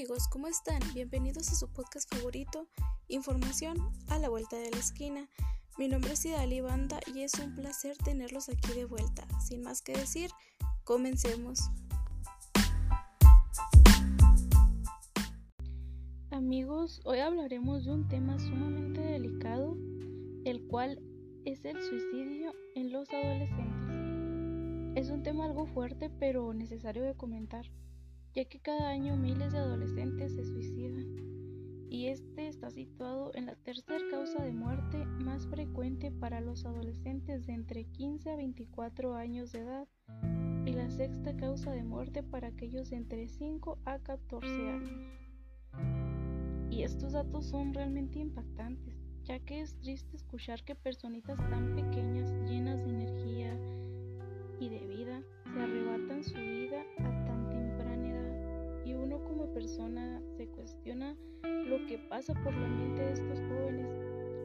amigos, ¿cómo están? Bienvenidos a su podcast favorito, Información a la vuelta de la esquina. Mi nombre es Idali Banda y es un placer tenerlos aquí de vuelta. Sin más que decir, comencemos. Amigos, hoy hablaremos de un tema sumamente delicado, el cual es el suicidio en los adolescentes. Es un tema algo fuerte pero necesario de comentar ya que cada año miles de adolescentes se suicidan y este está situado en la tercera causa de muerte más frecuente para los adolescentes de entre 15 a 24 años de edad y la sexta causa de muerte para aquellos de entre 5 a 14 años. Y estos datos son realmente impactantes, ya que es triste escuchar que personitas tan pequeñas, pasa por la mente de estos jóvenes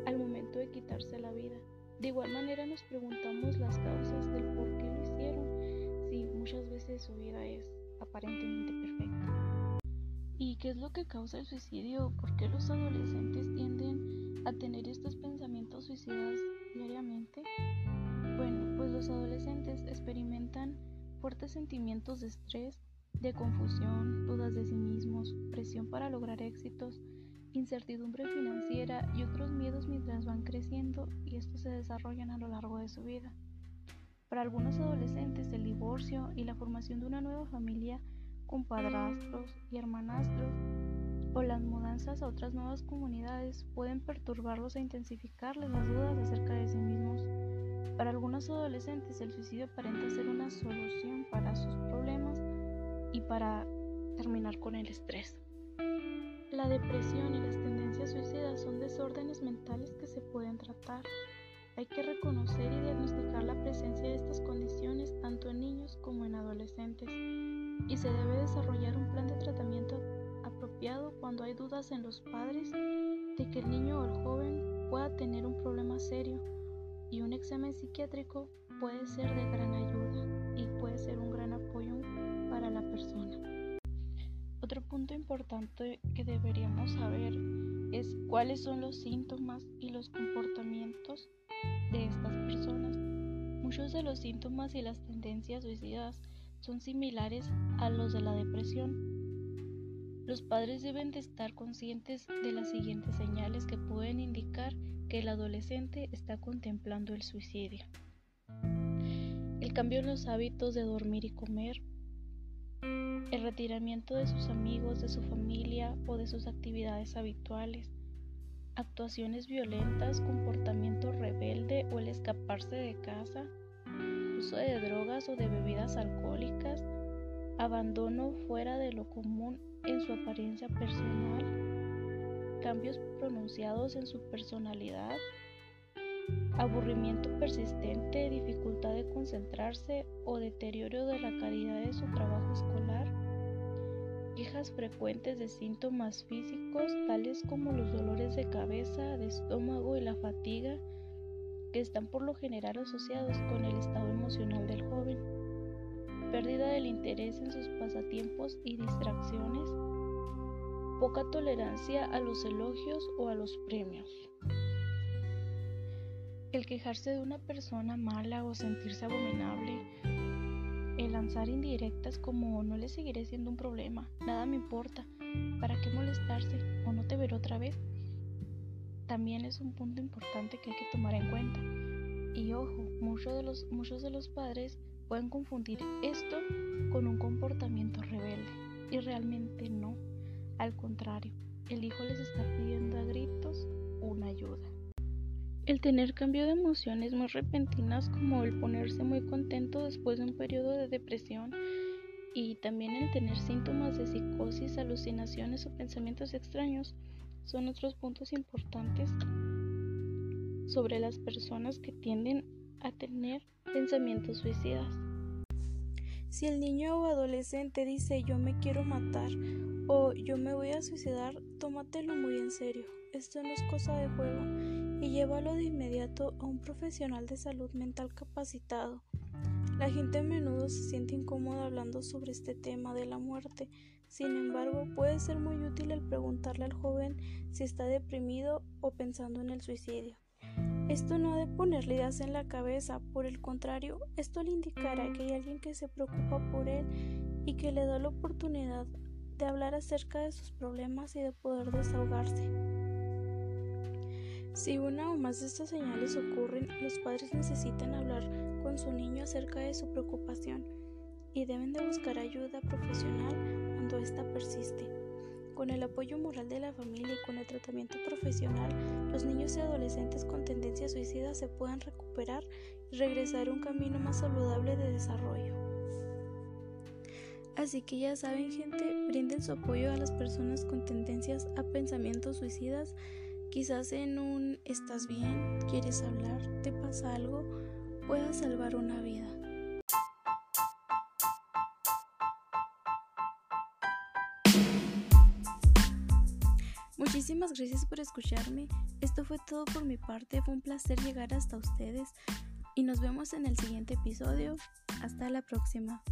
al momento de quitarse la vida. De igual manera nos preguntamos las causas del por qué lo hicieron, si muchas veces su vida es aparentemente perfecta. ¿Y qué es lo que causa el suicidio? ¿Por qué los adolescentes tienden a tener estos pensamientos suicidas diariamente? Bueno, pues los adolescentes experimentan fuertes sentimientos de estrés, de confusión, dudas de sí mismos, presión para lograr éxitos, incertidumbre financiera y otros miedos mientras van creciendo y estos se desarrollan a lo largo de su vida. Para algunos adolescentes el divorcio y la formación de una nueva familia con padrastros y hermanastros o las mudanzas a otras nuevas comunidades pueden perturbarlos e intensificarles las dudas acerca de sí mismos. Para algunos adolescentes el suicidio aparenta ser una solución para sus problemas y para terminar con el estrés. La depresión y las tendencias suicidas son desórdenes mentales que se pueden tratar. Hay que reconocer y diagnosticar la presencia de estas condiciones tanto en niños como en adolescentes y se debe desarrollar un plan de tratamiento apropiado cuando hay dudas en los padres de que el niño o el joven pueda tener un problema serio y un examen psiquiátrico puede ser de gran ayuda y puede ser un gran apoyo para la persona. Otro punto importante que deberíamos saber es cuáles son los síntomas y los comportamientos de estas personas. Muchos de los síntomas y las tendencias suicidas son similares a los de la depresión. Los padres deben de estar conscientes de las siguientes señales que pueden indicar que el adolescente está contemplando el suicidio. El cambio en los hábitos de dormir y comer, el retiramiento de sus amigos, de su familia o de sus actividades habituales, actuaciones violentas, comportamiento rebelde o el escaparse de casa, uso de drogas o de bebidas alcohólicas, abandono fuera de lo común en su apariencia personal, cambios pronunciados en su personalidad, aburrimiento persistente, dificultad de concentrarse o deterioro de la calidad de su trabajo escolar, quejas frecuentes de síntomas físicos tales como los dolores de cabeza, de estómago y la fatiga, que están por lo general asociados con el estado emocional del joven, pérdida del interés en sus pasatiempos y distracciones, poca tolerancia a los elogios o a los premios. El quejarse de una persona mala o sentirse abominable. El lanzar indirectas como no le seguiré siendo un problema, nada me importa, ¿para qué molestarse o no te veré otra vez? También es un punto importante que hay que tomar en cuenta. Y ojo, muchos de los, muchos de los padres pueden confundir esto con un comportamiento rebelde. Y realmente no. Al contrario, el hijo les está pidiendo a gritos una ayuda. El tener cambio de emociones muy repentinas como el ponerse muy contento después de un periodo de depresión y también el tener síntomas de psicosis, alucinaciones o pensamientos extraños son otros puntos importantes sobre las personas que tienden a tener pensamientos suicidas. Si el niño o adolescente dice yo me quiero matar o yo me voy a suicidar, tómatelo muy en serio. Esto no es cosa de juego y llévalo de inmediato a un profesional de salud mental capacitado. La gente a menudo se siente incómoda hablando sobre este tema de la muerte. Sin embargo, puede ser muy útil el preguntarle al joven si está deprimido o pensando en el suicidio. Esto no ha de ponerle ideas en la cabeza, por el contrario, esto le indicará que hay alguien que se preocupa por él y que le da la oportunidad de hablar acerca de sus problemas y de poder desahogarse. Si una o más de estas señales ocurren, los padres necesitan hablar con su niño acerca de su preocupación y deben de buscar ayuda profesional cuando ésta persiste. Con el apoyo moral de la familia y con el tratamiento profesional, los niños y adolescentes con tendencias suicidas se pueden recuperar y regresar a un camino más saludable de desarrollo. Así que ya saben gente, brinden su apoyo a las personas con tendencias a pensamientos suicidas Quizás en un estás bien, quieres hablar, te pasa algo, pueda salvar una vida. Muchísimas gracias por escucharme. Esto fue todo por mi parte. Fue un placer llegar hasta ustedes y nos vemos en el siguiente episodio. Hasta la próxima.